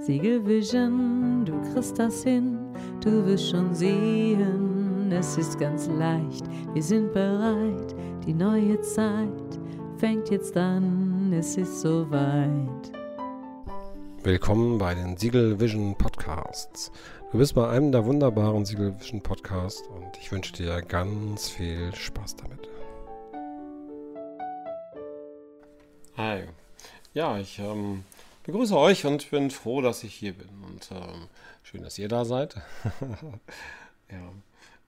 Siegelvision, du kriegst das hin, du wirst schon sehen, es ist ganz leicht, wir sind bereit, die neue Zeit fängt jetzt an, es ist soweit. Willkommen bei den Siegel Vision Podcasts. Du bist bei einem der wunderbaren Siegel Vision Podcasts und ich wünsche dir ganz viel Spaß damit. Hi. Ja, ich ähm, begrüße euch und bin froh, dass ich hier bin. Und ähm, schön, dass ihr da seid. ja.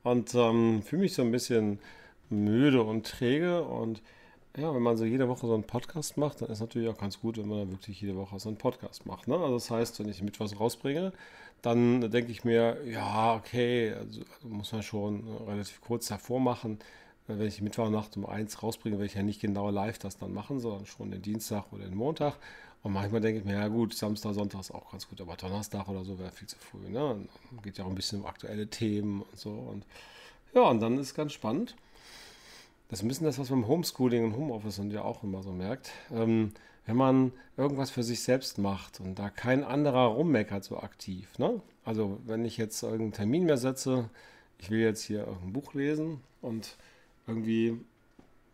Und ähm, fühle mich so ein bisschen müde und träge. Und ja, wenn man so jede Woche so einen Podcast macht, dann ist natürlich auch ganz gut, wenn man dann wirklich jede Woche so einen Podcast macht. Ne? Also das heißt, wenn ich mit was rausbringe, dann denke ich mir, ja, okay, also, also muss man schon relativ kurz davor machen. Wenn ich Mittwochnacht um eins rausbringe, werde ich ja nicht genau live das dann machen, sondern schon den Dienstag oder den Montag. Und manchmal denke ich mir, ja gut, Samstag, Sonntag ist auch ganz gut, aber Donnerstag oder so wäre viel zu früh. Ne? Geht ja auch ein bisschen um aktuelle Themen und so. Und ja, und dann ist ganz spannend. Das ist ein bisschen das, was man im Homeschooling und Homeoffice und ja auch immer so merkt. Ähm, wenn man irgendwas für sich selbst macht und da kein anderer rummeckert so aktiv. Ne? Also wenn ich jetzt irgendeinen Termin mehr setze, ich will jetzt hier irgendein Buch lesen und irgendwie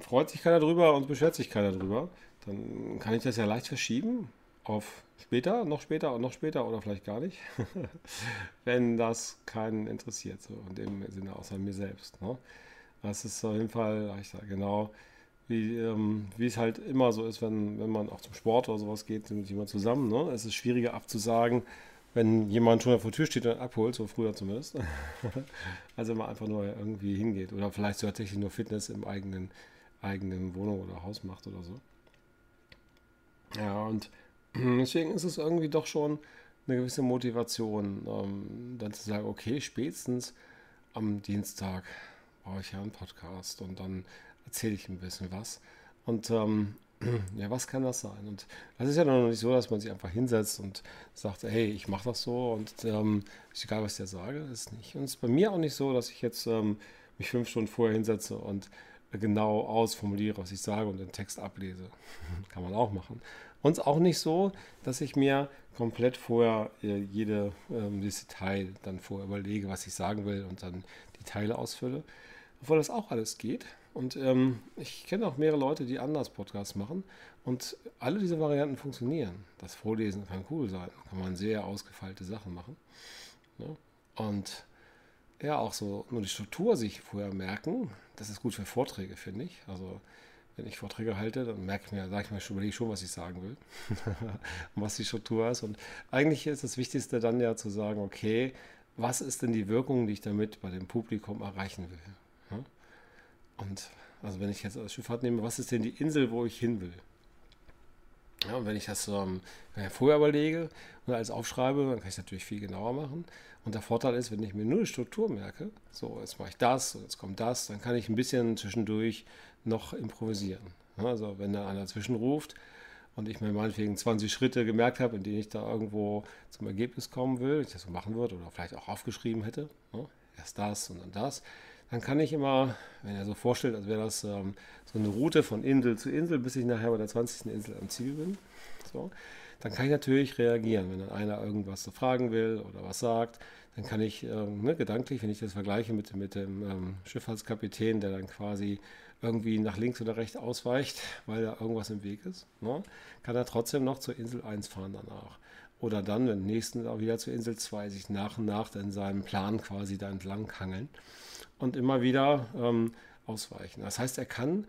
freut sich keiner drüber und beschwert sich keiner drüber dann kann ich das ja leicht verschieben auf später, noch später und noch später oder vielleicht gar nicht, wenn das keinen interessiert, so in dem Sinne außer mir selbst. Ne? Das ist auf jeden Fall, ich sage genau, wie, ähm, wie es halt immer so ist, wenn, wenn man auch zum Sport oder sowas geht, sind jemand zusammen. Ne? Es ist schwieriger abzusagen, wenn jemand schon vor der Tür steht und abholt, so früher zumindest. also wenn man einfach nur irgendwie hingeht oder vielleicht so tatsächlich nur Fitness im eigenen, eigenen Wohnung oder Haus macht oder so. Ja, und deswegen ist es irgendwie doch schon eine gewisse Motivation, ähm, dann zu sagen, okay, spätestens am Dienstag brauche ich ja einen Podcast und dann erzähle ich ein bisschen was. Und ähm, ja, was kann das sein? Und das ist ja noch nicht so, dass man sich einfach hinsetzt und sagt, hey, ich mache das so und ähm, ist egal, was ich dir sage, ist nicht. Und es ist bei mir auch nicht so, dass ich jetzt ähm, mich fünf Stunden vorher hinsetze und genau ausformuliere, was ich sage und den Text ablese. Kann man auch machen. Und auch nicht so, dass ich mir komplett vorher äh, jede ähm, Detail dann vorher überlege, was ich sagen will und dann die Teile ausfülle. Obwohl das auch alles geht. Und ähm, ich kenne auch mehrere Leute, die anders Podcasts machen. Und alle diese Varianten funktionieren. Das Vorlesen kann cool sein. Kann man sehr ausgefeilte Sachen machen. Ne? Und ja, auch so nur die Struktur sich vorher merken. Das ist gut für Vorträge, finde ich. Also wenn ich Vorträge halte, dann merke ich mir, sage ich mir schon, überlege schon, was ich sagen will was die Struktur ist. Und eigentlich ist das Wichtigste dann ja zu sagen, okay, was ist denn die Wirkung, die ich damit bei dem Publikum erreichen will? Und also wenn ich jetzt als Schifffahrt nehme, was ist denn die Insel, wo ich hin will? Ja, und wenn ich das ähm, vorher überlege und alles aufschreibe, dann kann ich es natürlich viel genauer machen. Und der Vorteil ist, wenn ich mir nur die Struktur merke, so jetzt mache ich das und jetzt kommt das, dann kann ich ein bisschen zwischendurch noch improvisieren. Also wenn da einer zwischenruft und ich mir meinetwegen 20 Schritte gemerkt habe, in denen ich da irgendwo zum Ergebnis kommen will, ich das so machen würde oder vielleicht auch aufgeschrieben hätte, ne? erst das und dann das, dann kann ich immer, wenn er so vorstellt, als wäre das ähm, so eine Route von Insel zu Insel, bis ich nachher bei der 20. Insel am Ziel bin, so, dann kann ich natürlich reagieren, wenn dann einer irgendwas so fragen will oder was sagt, dann kann ich ähm, ne, gedanklich, wenn ich das vergleiche mit, mit dem ähm, Schifffahrtskapitän, der dann quasi irgendwie nach links oder rechts ausweicht, weil da irgendwas im Weg ist, ne, kann er trotzdem noch zur Insel 1 fahren danach. Oder dann, wenn nächsten auch wieder zur Insel 2 sich nach und nach in seinem Plan quasi da entlang hangeln und immer wieder ähm, ausweichen. Das heißt, er kann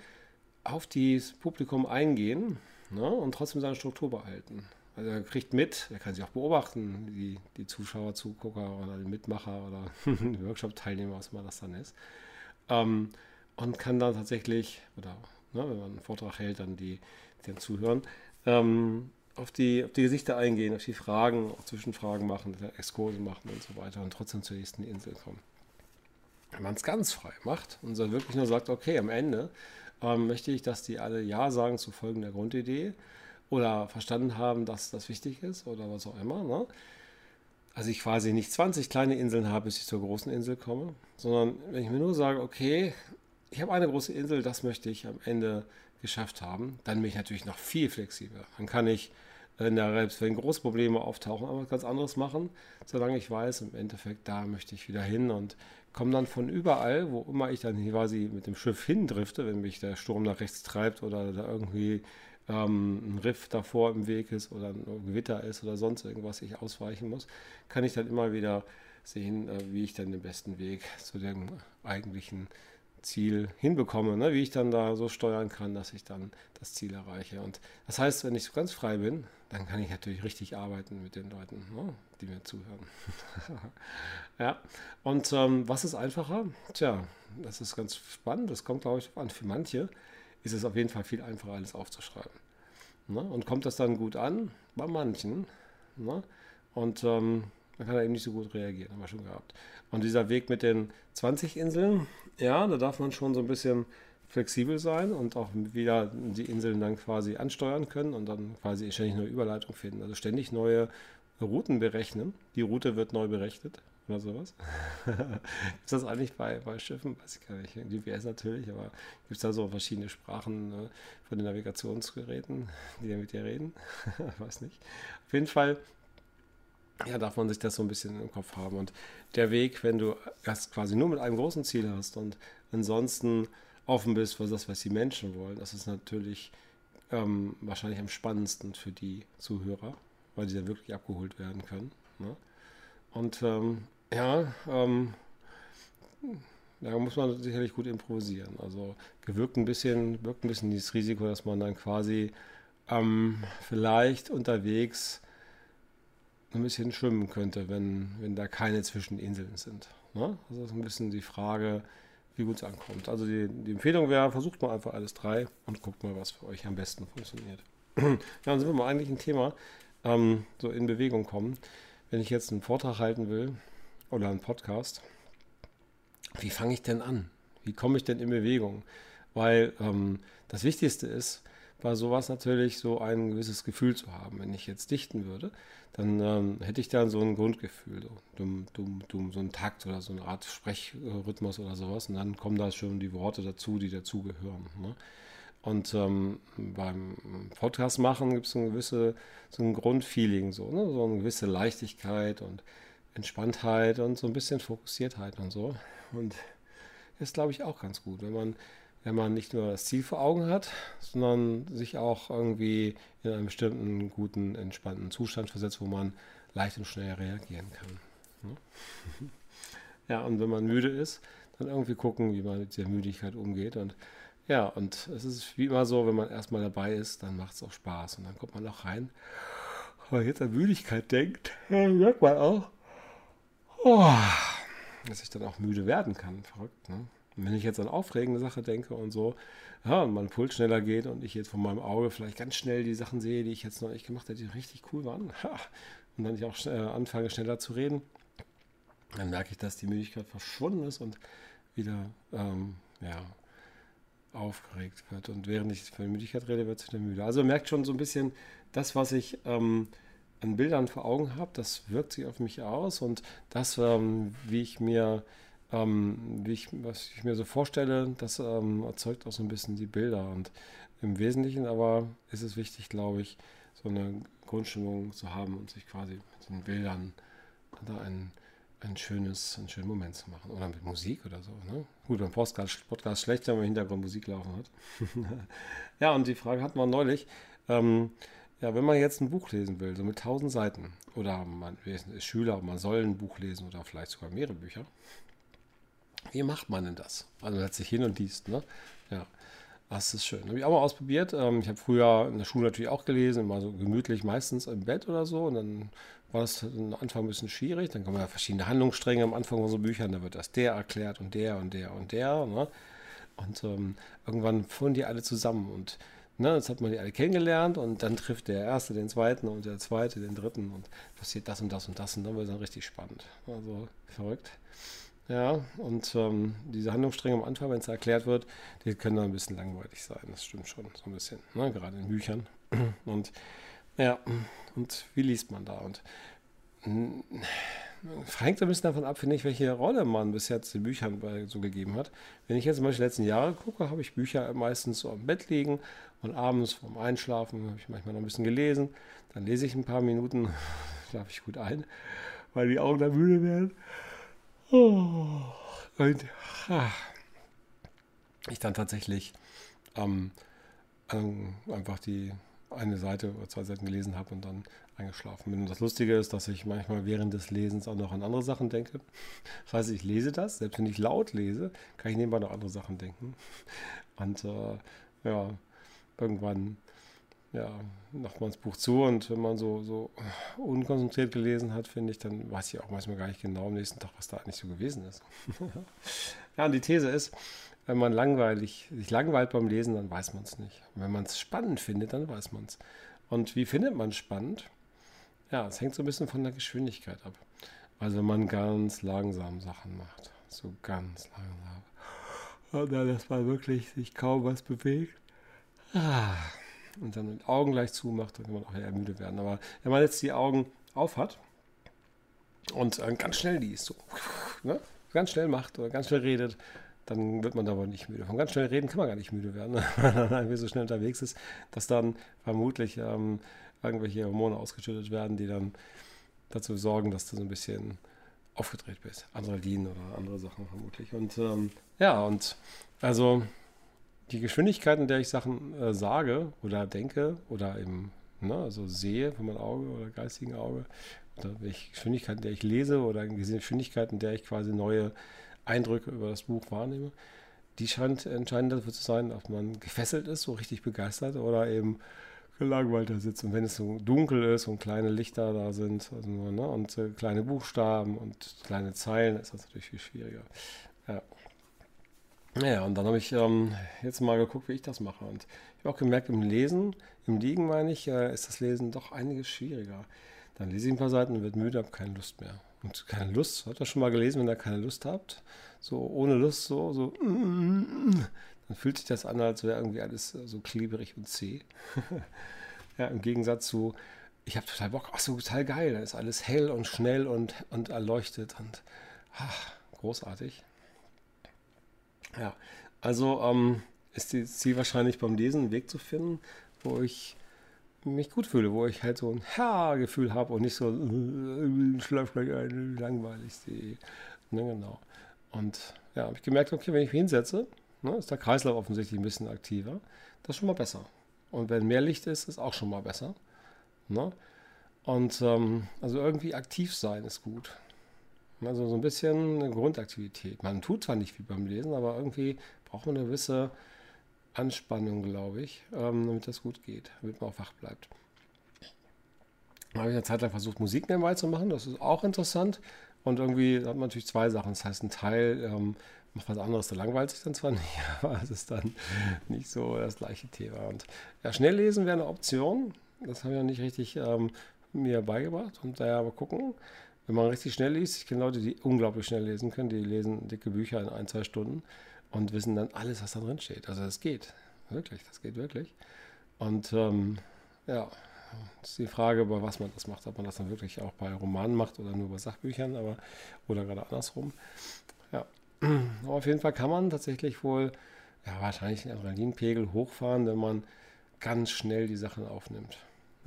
auf das Publikum eingehen ne, und trotzdem seine Struktur behalten. Also er kriegt mit, er kann sich auch beobachten, die, die Zuschauer, Zugucker oder die Mitmacher oder Workshop-Teilnehmer, was immer das dann ist. Ähm, und kann dann tatsächlich, oder ne, wenn man einen Vortrag hält, dann die, die dann zuhören, ähm, auf, die, auf die Gesichter eingehen, auf die Fragen, auch Zwischenfragen machen, Exkurse machen und so weiter und trotzdem zur nächsten Insel kommen. Wenn man es ganz frei macht und dann wirklich nur sagt, okay, am Ende ähm, möchte ich, dass die alle Ja sagen zu folgender Grundidee oder verstanden haben, dass das wichtig ist oder was auch immer. Ne? Also ich quasi nicht 20 kleine Inseln habe, bis ich zur großen Insel komme, sondern wenn ich mir nur sage, okay, ich habe eine große Insel, das möchte ich am Ende geschafft haben, dann bin ich natürlich noch viel flexibler. Dann kann ich wenn, da, wenn große Probleme auftauchen, aber ganz anderes machen, solange ich weiß, im Endeffekt, da möchte ich wieder hin und komme dann von überall, wo immer ich dann quasi mit dem Schiff hindrifte, wenn mich der Sturm nach rechts treibt oder da irgendwie ähm, ein Riff davor im Weg ist oder ein Gewitter ist oder sonst irgendwas ich ausweichen muss, kann ich dann immer wieder sehen, äh, wie ich dann den besten Weg zu dem eigentlichen Ziel hinbekomme, ne? wie ich dann da so steuern kann, dass ich dann das Ziel erreiche. Und das heißt, wenn ich so ganz frei bin, dann kann ich natürlich richtig arbeiten mit den Leuten, ne? die mir zuhören. ja, und ähm, was ist einfacher? Tja, das ist ganz spannend, das kommt, glaube ich, an. Für manche ist es auf jeden Fall viel einfacher, alles aufzuschreiben. Ne? Und kommt das dann gut an? Bei manchen. Ne? Und ähm, man kann er eben nicht so gut reagieren, haben wir schon gehabt. Und dieser Weg mit den 20 Inseln, ja, da darf man schon so ein bisschen flexibel sein und auch wieder die Inseln dann quasi ansteuern können und dann quasi ständig neue Überleitung finden. Also ständig neue Routen berechnen. Die Route wird neu berechnet oder sowas. ist das eigentlich bei, bei Schiffen? Weiß ich gar nicht. GPS natürlich, aber gibt es da so verschiedene Sprachen ne, von den Navigationsgeräten, die mit dir reden? Weiß nicht. Auf jeden Fall ja, darf man sich das so ein bisschen im Kopf haben. Und der Weg, wenn du das quasi nur mit einem großen Ziel hast und ansonsten offen bist für das, was die Menschen wollen, das ist natürlich ähm, wahrscheinlich am spannendsten für die Zuhörer, weil die dann wirklich abgeholt werden können. Ne? Und ähm, ja, ähm, da muss man sicherlich gut improvisieren. Also gewirkt ein bisschen, wirkt ein bisschen dieses Risiko, dass man dann quasi ähm, vielleicht unterwegs ein bisschen schwimmen könnte, wenn, wenn da keine Zwischeninseln sind. Ne? Also das ist ein bisschen die Frage, wie gut es ankommt. Also die, die Empfehlung wäre, versucht mal einfach alles drei und guckt mal, was für euch am besten funktioniert. ja, dann sind wir mal eigentlich ein Thema, ähm, so in Bewegung kommen. Wenn ich jetzt einen Vortrag halten will oder einen Podcast, wie fange ich denn an? Wie komme ich denn in Bewegung? Weil ähm, das Wichtigste ist, bei sowas natürlich so ein gewisses Gefühl zu haben. Wenn ich jetzt dichten würde, dann ähm, hätte ich dann so ein Grundgefühl, so dumm, dumm, dumm, so ein Takt oder so eine Art Sprechrhythmus oder sowas. Und dann kommen da schon die Worte dazu, die dazugehören. Ne? Und ähm, beim Podcast machen gibt es ein gewisse, so ein Grundfeeling, so, ne? so eine gewisse Leichtigkeit und Entspanntheit und so ein bisschen Fokussiertheit und so. Und ist, glaube ich, auch ganz gut, wenn man wenn man nicht nur das Ziel vor Augen hat, sondern sich auch irgendwie in einen bestimmten guten, entspannten Zustand versetzt, wo man leicht und schnell reagieren kann. Ne? Ja, und wenn man müde ist, dann irgendwie gucken, wie man mit der Müdigkeit umgeht. Und ja, und es ist wie immer so, wenn man erstmal dabei ist, dann macht es auch Spaß. Und dann kommt man auch rein. Wenn man jetzt an Müdigkeit denkt, merkt man auch, oh, dass ich dann auch müde werden kann. Verrückt, ne? Und wenn ich jetzt an aufregende Sache denke und so, ja, und mein Puls schneller geht und ich jetzt von meinem Auge vielleicht ganz schnell die Sachen sehe, die ich jetzt noch nicht gemacht habe, die richtig cool waren, und dann ich auch äh, anfange schneller zu reden, dann merke ich, dass die Müdigkeit verschwunden ist und wieder ähm, ja, aufgeregt wird. Und während ich von Müdigkeit rede, wird es wieder müde. Also merkt schon so ein bisschen, das, was ich ähm, an Bildern vor Augen habe, das wirkt sich auf mich aus und das, ähm, wie ich mir ähm, wie ich, was ich mir so vorstelle, das ähm, erzeugt auch so ein bisschen die Bilder. Und im Wesentlichen aber ist es wichtig, glaube ich, so eine Grundstimmung zu haben und sich quasi mit den Bildern da ein, ein schönes, einen schönen Moment zu machen. Oder mit Musik oder so. Ne? Gut, beim Podcast, Podcast schlecht, wenn man im Hintergrund Musik laufen hat. ja, und die Frage hat man neulich. Ähm, ja, wenn man jetzt ein Buch lesen will, so mit tausend Seiten, oder man ist Schüler, man soll ein Buch lesen oder vielleicht sogar mehrere Bücher, wie macht man denn das? Also setzt sich hin und liest, ne? Ja. Das ist schön. Habe ich auch mal ausprobiert. Ähm, ich habe früher in der Schule natürlich auch gelesen, immer so gemütlich, meistens im Bett oder so. Und dann war das am Anfang ein bisschen schwierig. Dann kommen ja verschiedene Handlungsstränge am Anfang so Büchern. Da wird das der erklärt und der und der und der. Ne? Und ähm, irgendwann fuhren die alle zusammen. Und ne, jetzt hat man die alle kennengelernt. Und dann trifft der Erste den Zweiten und der Zweite den Dritten. Und passiert das und das und das. Und dann wird es dann richtig spannend. Also verrückt. Ja, und ähm, diese Handlungsstränge am Anfang, wenn es erklärt wird, die können dann ein bisschen langweilig sein. Das stimmt schon, so ein bisschen, ne? gerade in Büchern. Und ja, und wie liest man da? Und hm, hängt ein bisschen davon ab, finde ich, welche Rolle man bis jetzt den Büchern so gegeben hat. Wenn ich jetzt zum Beispiel die letzten Jahre gucke, habe ich Bücher meistens so am Bett liegen Und abends vorm Einschlafen habe ich manchmal noch ein bisschen gelesen. Dann lese ich ein paar Minuten, schlafe ich gut ein, weil die Augen dann müde werden. Oh. Und ich dann tatsächlich ähm, einfach die eine Seite oder zwei Seiten gelesen habe und dann eingeschlafen bin. Und das Lustige ist, dass ich manchmal während des Lesens auch noch an andere Sachen denke. Das heißt, ich lese das, selbst wenn ich laut lese, kann ich nebenbei noch andere Sachen denken. Und äh, ja, irgendwann ja, macht man das Buch zu und wenn man so, so unkonzentriert gelesen hat, finde ich, dann weiß ich auch manchmal gar nicht genau am nächsten Tag, was da eigentlich so gewesen ist. ja, und die These ist, wenn man langweilig, sich langweilt beim Lesen, dann weiß man es nicht. Und wenn man es spannend findet, dann weiß man es. Und wie findet man es spannend? Ja, es hängt so ein bisschen von der Geschwindigkeit ab. Also wenn man ganz langsam Sachen macht. So ganz langsam. Und dann, dass man wirklich sich kaum was bewegt. Ah. Und dann die Augen gleich zumacht, dann kann man auch eher müde werden. Aber wenn man jetzt die Augen auf hat und ganz schnell liest, so, ne? ganz schnell macht oder ganz schnell redet, dann wird man da wohl nicht müde. Von ganz schnell reden kann man gar nicht müde werden, weil man irgendwie so schnell unterwegs ist, dass dann vermutlich ähm, irgendwelche Hormone ausgeschüttet werden, die dann dazu sorgen, dass du so ein bisschen aufgedreht bist. Adrenalin oder andere Sachen vermutlich. Und ähm, ja, und also die Geschwindigkeit, in der ich Sachen äh, sage oder denke oder eben ne, also sehe von meinem Auge oder geistigen Auge, oder welche Geschwindigkeit, in der ich lese oder Geschwindigkeit, in der ich quasi neue Eindrücke über das Buch wahrnehme, die scheint entscheidend dafür zu sein, ob man gefesselt ist, so richtig begeistert oder eben gelangweilt da sitzt. Und wenn es so dunkel ist und kleine Lichter da sind also ne, und äh, kleine Buchstaben und kleine Zeilen, ist das natürlich viel schwieriger. Ja. Naja, und dann habe ich ähm, jetzt mal geguckt, wie ich das mache. Und ich habe auch gemerkt, im Lesen, im Liegen meine ich, äh, ist das Lesen doch einiges schwieriger. Dann lese ich ein paar Seiten und wird müde, habe keine Lust mehr. Und keine Lust, habt ihr schon mal gelesen, wenn ihr keine Lust habt? So ohne Lust, so, so, dann fühlt sich das an, als wäre irgendwie alles so klebrig und zäh. ja, im Gegensatz zu, ich habe total Bock, ach so, total geil, da ist alles hell und schnell und, und erleuchtet und ach, großartig. Ja, also ähm, ist das Ziel wahrscheinlich beim Lesen einen Weg zu finden, wo ich mich gut fühle, wo ich halt so ein Ha-Gefühl habe und nicht so äh, schlaf gleich ein, langweilig. Ne, genau. Und ja, habe ich gemerkt, okay, wenn ich mich hinsetze, ne, ist der Kreislauf offensichtlich ein bisschen aktiver. Das ist schon mal besser. Und wenn mehr Licht ist, ist auch schon mal besser. Ne? Und ähm, also irgendwie aktiv sein ist gut. Also so ein bisschen eine Grundaktivität. Man tut zwar nicht viel beim Lesen, aber irgendwie braucht man eine gewisse Anspannung, glaube ich, ähm, damit das gut geht, damit man auch wach bleibt. Da habe ich eine Zeit lang versucht, Musik nebenbei zu machen. Das ist auch interessant. Und irgendwie hat man natürlich zwei Sachen. Das heißt, ein Teil ähm, macht was anderes, der langweilt sich dann zwar nicht, aber es ist dann nicht so das gleiche Thema. Und ja, schnell lesen wäre eine Option. Das habe ich noch nicht richtig ähm, mir beigebracht. Und daher aber gucken, wenn man richtig schnell liest. Ich kenne Leute, die unglaublich schnell lesen können. Die lesen dicke Bücher in ein, zwei Stunden und wissen dann alles, was da drin steht. Also das geht. Wirklich, das geht wirklich. Und ähm, ja, das ist die Frage, bei was man das macht. Ob man das dann wirklich auch bei Romanen macht oder nur bei Sachbüchern, aber oder gerade andersrum. Ja, aber auf jeden Fall kann man tatsächlich wohl ja, wahrscheinlich den Adrenalinpegel hochfahren, wenn man ganz schnell die Sachen aufnimmt.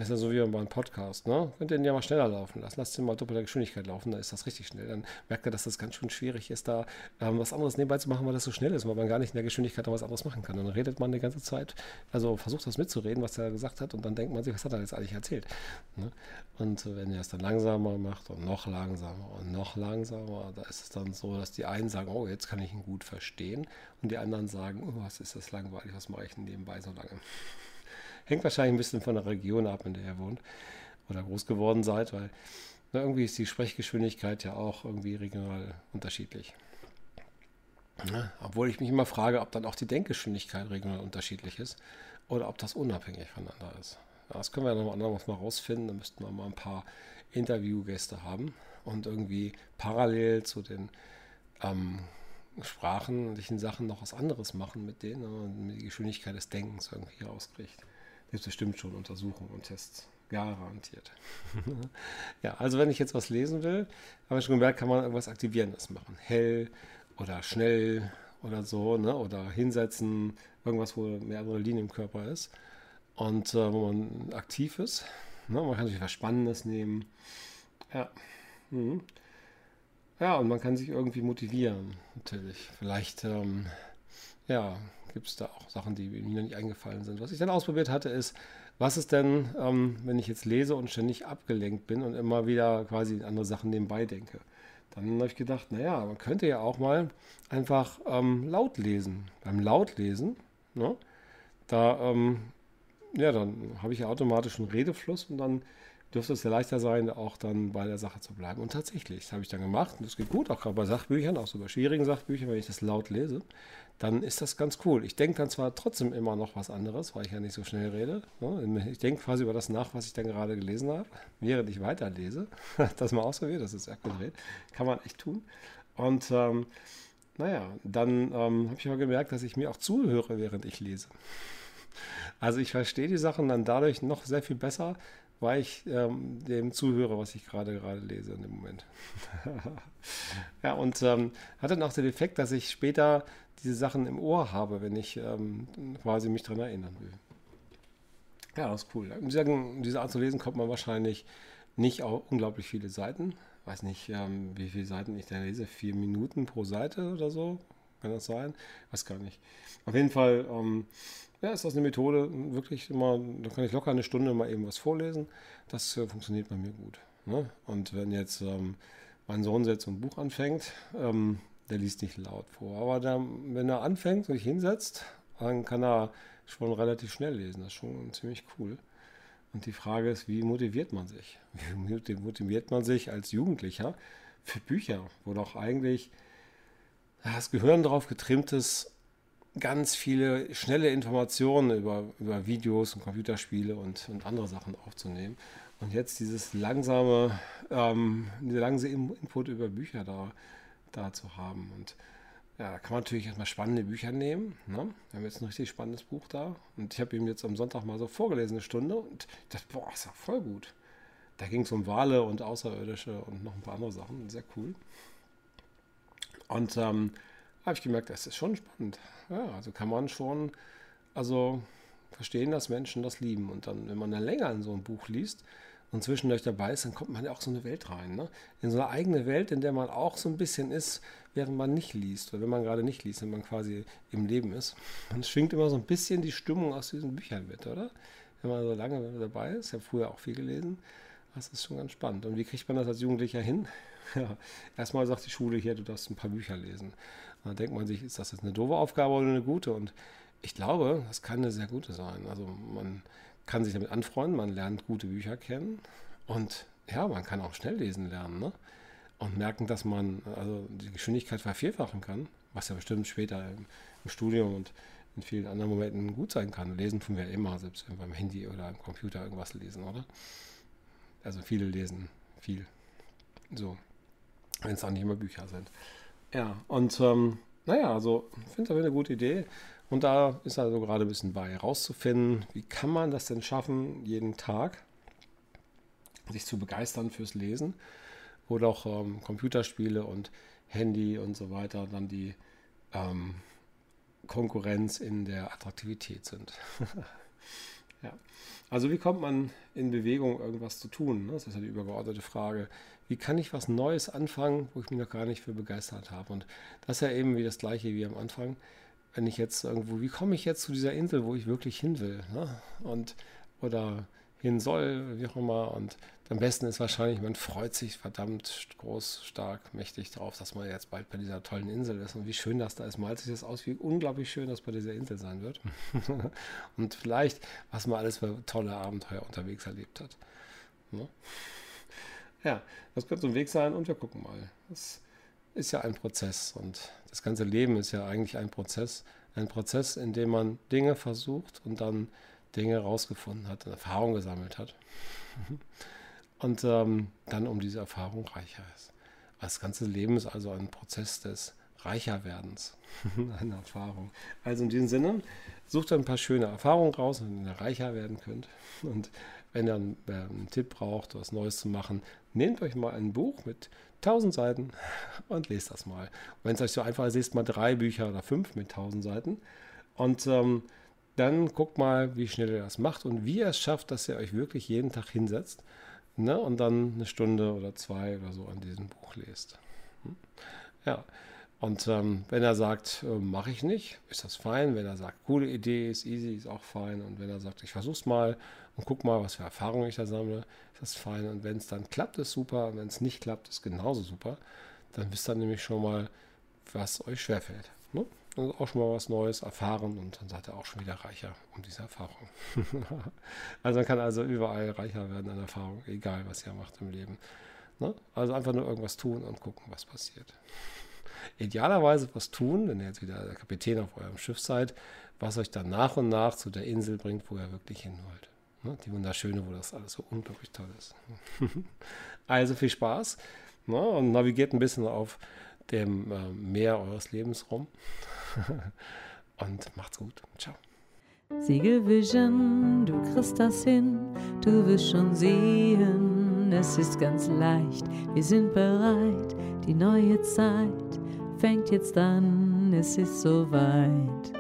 Das ist ja so wie beim Podcast, ne? Könnt ihr den ja mal schneller laufen lassen. Lasst ihn mal doppelte Geschwindigkeit laufen, dann ist das richtig schnell. Dann merkt ihr, dass das ganz schön schwierig ist, da ähm, was anderes nebenbei zu machen, weil das so schnell ist, weil man gar nicht in der Geschwindigkeit noch was anderes machen kann. Dann redet man die ganze Zeit, also versucht das mitzureden, was er gesagt hat, und dann denkt man sich, was hat er jetzt eigentlich erzählt? Ne? Und wenn er es dann langsamer macht und noch langsamer und noch langsamer, da ist es dann so, dass die einen sagen, oh, jetzt kann ich ihn gut verstehen, und die anderen sagen, oh, was ist das langweilig, was mache ich denn nebenbei so lange? Hängt wahrscheinlich ein bisschen von der Region ab, in der ihr wohnt oder groß geworden seid, weil na, irgendwie ist die Sprechgeschwindigkeit ja auch irgendwie regional unterschiedlich. Ja, obwohl ich mich immer frage, ob dann auch die Denkgeschwindigkeit regional unterschiedlich ist oder ob das unabhängig voneinander ist. Ja, das können wir dann noch mal rausfinden. Da müssten wir mal ein paar Interviewgäste haben und irgendwie parallel zu den ähm, sprachlichen Sachen noch was anderes machen mit denen und die Geschwindigkeit des Denkens irgendwie rauskriegt gibt es bestimmt schon Untersuchungen und Tests. Garantiert. ja, also wenn ich jetzt was lesen will, habe ich schon gemerkt, kann man irgendwas Aktivierendes machen. Hell oder schnell oder so, ne? oder hinsetzen, irgendwas, wo mehr Adrenalin im Körper ist und äh, wo man aktiv ist. Ne? Man kann natürlich was Spannendes nehmen. Ja. Mhm. Ja, und man kann sich irgendwie motivieren, natürlich. Vielleicht, ähm, ja, gibt es da auch Sachen, die mir nicht eingefallen sind. Was ich dann ausprobiert hatte, ist, was ist denn, ähm, wenn ich jetzt lese und ständig abgelenkt bin und immer wieder quasi andere Sachen nebenbei denke? Dann habe ich gedacht, naja, man könnte ja auch mal einfach ähm, laut lesen. Beim Lautlesen, ne, da, ähm, ja, dann habe ich ja automatisch einen Redefluss und dann dürfte es ja leichter sein, auch dann bei der Sache zu bleiben. Und tatsächlich, das habe ich dann gemacht und das geht gut, auch gerade bei Sachbüchern, auch so bei schwierigen Sachbüchern, wenn ich das laut lese, dann ist das ganz cool. Ich denke dann zwar trotzdem immer noch was anderes, weil ich ja nicht so schnell rede. Ne? Ich denke quasi über das nach, was ich dann gerade gelesen habe, während ich weiterlese. das mal ausprobiert, das ist abgedreht. Kann man echt tun. Und ähm, naja, dann ähm, habe ich aber gemerkt, dass ich mir auch zuhöre, während ich lese. Also ich verstehe die Sachen dann dadurch noch sehr viel besser, weil ich ähm, dem zuhöre, was ich gerade gerade lese in dem Moment. ja, und ähm, hat dann auch den Effekt, dass ich später diese Sachen im Ohr habe, wenn ich ähm, quasi mich daran erinnern will. Ja, das ist cool. In dieser Art zu lesen kommt man wahrscheinlich nicht auf unglaublich viele Seiten. Weiß nicht, ähm, wie viele Seiten ich da lese. Vier Minuten pro Seite oder so. Kann das sein? Weiß gar nicht. Auf jeden Fall ähm, ja, ist das eine Methode, wirklich immer, da kann ich locker eine Stunde mal eben was vorlesen. Das äh, funktioniert bei mir gut. Ne? Und wenn jetzt ähm, mein Sohn jetzt ein Buch anfängt, ähm, der liest nicht laut vor. Aber der, wenn er anfängt und sich hinsetzt, dann kann er schon relativ schnell lesen. Das ist schon ziemlich cool. Und die Frage ist, wie motiviert man sich? Wie motiviert man sich als Jugendlicher für Bücher, wo doch eigentlich das Gehirn darauf getrimmt ist, ganz viele schnelle Informationen über, über Videos und Computerspiele und, und andere Sachen aufzunehmen. Und jetzt dieses langsame, ähm, diese langsame Input über Bücher da, da zu haben. Und ja, da kann man natürlich erstmal spannende Bücher nehmen. Ne? Wir haben jetzt ein richtig spannendes Buch da. Und ich habe ihm jetzt am Sonntag mal so vorgelesen, eine Stunde. Und ich dachte, boah, ist ja voll gut. Da ging es um Wale und Außerirdische und noch ein paar andere Sachen. Sehr cool. Und ähm, habe ich gemerkt, das ist schon spannend. Ja, also kann man schon also verstehen, dass Menschen das lieben. Und dann, wenn man dann länger in so ein Buch liest und zwischendurch dabei ist, dann kommt man ja auch so eine Welt rein. Ne? In so eine eigene Welt, in der man auch so ein bisschen ist, während man nicht liest. Oder wenn man gerade nicht liest, wenn man quasi im Leben ist. Es schwingt immer so ein bisschen die Stimmung aus diesen Büchern mit, oder? Wenn man so lange dabei ist, ich habe früher auch viel gelesen. Das ist schon ganz spannend. Und wie kriegt man das als Jugendlicher hin? Ja, erstmal sagt die Schule hier, du darfst ein paar Bücher lesen. Da denkt man sich, ist das jetzt eine doofe Aufgabe oder eine gute? Und ich glaube, das kann eine sehr gute sein. Also man kann sich damit anfreunden, man lernt gute Bücher kennen und ja, man kann auch schnell lesen lernen ne? und merken, dass man also die Geschwindigkeit vervierfachen kann, was ja bestimmt später im, im Studium und in vielen anderen Momenten gut sein kann. Lesen tun wir immer, selbst wenn wir beim Handy oder am Computer irgendwas lesen, oder? Also viele lesen viel. So, wenn es auch nicht immer Bücher sind. Ja, und ähm, naja, also ich finde das eine gute Idee. Und da ist also gerade ein bisschen bei herauszufinden, wie kann man das denn schaffen, jeden Tag sich zu begeistern fürs Lesen, wo doch ähm, Computerspiele und Handy und so weiter dann die ähm, Konkurrenz in der Attraktivität sind. ja. Also wie kommt man in Bewegung, irgendwas zu tun? Ne? Das ist ja die übergeordnete Frage wie kann ich was Neues anfangen, wo ich mich noch gar nicht für begeistert habe. Und das ist ja eben wie das gleiche wie am Anfang. Wenn ich jetzt irgendwo, wie komme ich jetzt zu dieser Insel, wo ich wirklich hin will? Ne? Und oder hin soll, wie auch immer. Und am besten ist wahrscheinlich, man freut sich verdammt groß, stark, mächtig drauf, dass man jetzt bald bei dieser tollen Insel ist. Und wie schön das da ist, malt sich das aus, wie unglaublich schön das bei dieser Insel sein wird. und vielleicht, was man alles für tolle Abenteuer unterwegs erlebt hat. Ne? Ja, das könnte so ein Weg sein und wir gucken mal. Das ist ja ein Prozess und das ganze Leben ist ja eigentlich ein Prozess. Ein Prozess, in dem man Dinge versucht und dann Dinge rausgefunden hat, Erfahrung gesammelt hat. Und ähm, dann um diese Erfahrung reicher ist. Das ganze Leben ist also ein Prozess des Reicherwerdens, eine Erfahrung. Also in diesem Sinne, sucht ein paar schöne Erfahrungen raus, denen ihr reicher werden könnt. Und wenn ihr einen, äh, einen Tipp braucht, was Neues zu machen, nehmt euch mal ein Buch mit 1000 Seiten und lest das mal. Wenn es euch so einfach ist, lest mal drei Bücher oder fünf mit 1000 Seiten. Und ähm, dann guckt mal, wie schnell ihr das macht und wie ihr es schafft, dass ihr euch wirklich jeden Tag hinsetzt ne, und dann eine Stunde oder zwei oder so an diesem Buch lest. Hm? Ja, und ähm, wenn er sagt, äh, mache ich nicht, ist das fein. Wenn er sagt, coole Idee, ist easy, ist auch fein. Und wenn er sagt, ich versuch's mal und guck mal, was für Erfahrungen ich da sammle, ist das fein. Und wenn es dann klappt, ist super. Und wenn es nicht klappt, ist genauso super. Dann wisst ihr nämlich schon mal, was euch schwerfällt. Ne? Und auch schon mal was Neues erfahren und dann seid ihr auch schon wieder reicher um diese Erfahrung. also man kann also überall reicher werden an Erfahrung, egal was ihr macht im Leben. Ne? Also einfach nur irgendwas tun und gucken, was passiert idealerweise was tun, wenn ihr jetzt wieder der Kapitän auf eurem Schiff seid, was euch dann nach und nach zu der Insel bringt, wo ihr wirklich hin wollt. Ne? Die wunderschöne, wo das alles so unglaublich toll ist. also viel Spaß ne? und navigiert ein bisschen auf dem äh, Meer eures Lebens rum. und macht's gut. Ciao. Siegelvision, du kriegst das hin, du wirst schon sehen, es ist ganz leicht, wir sind bereit, die neue Zeit fängt jetzt an, es ist soweit.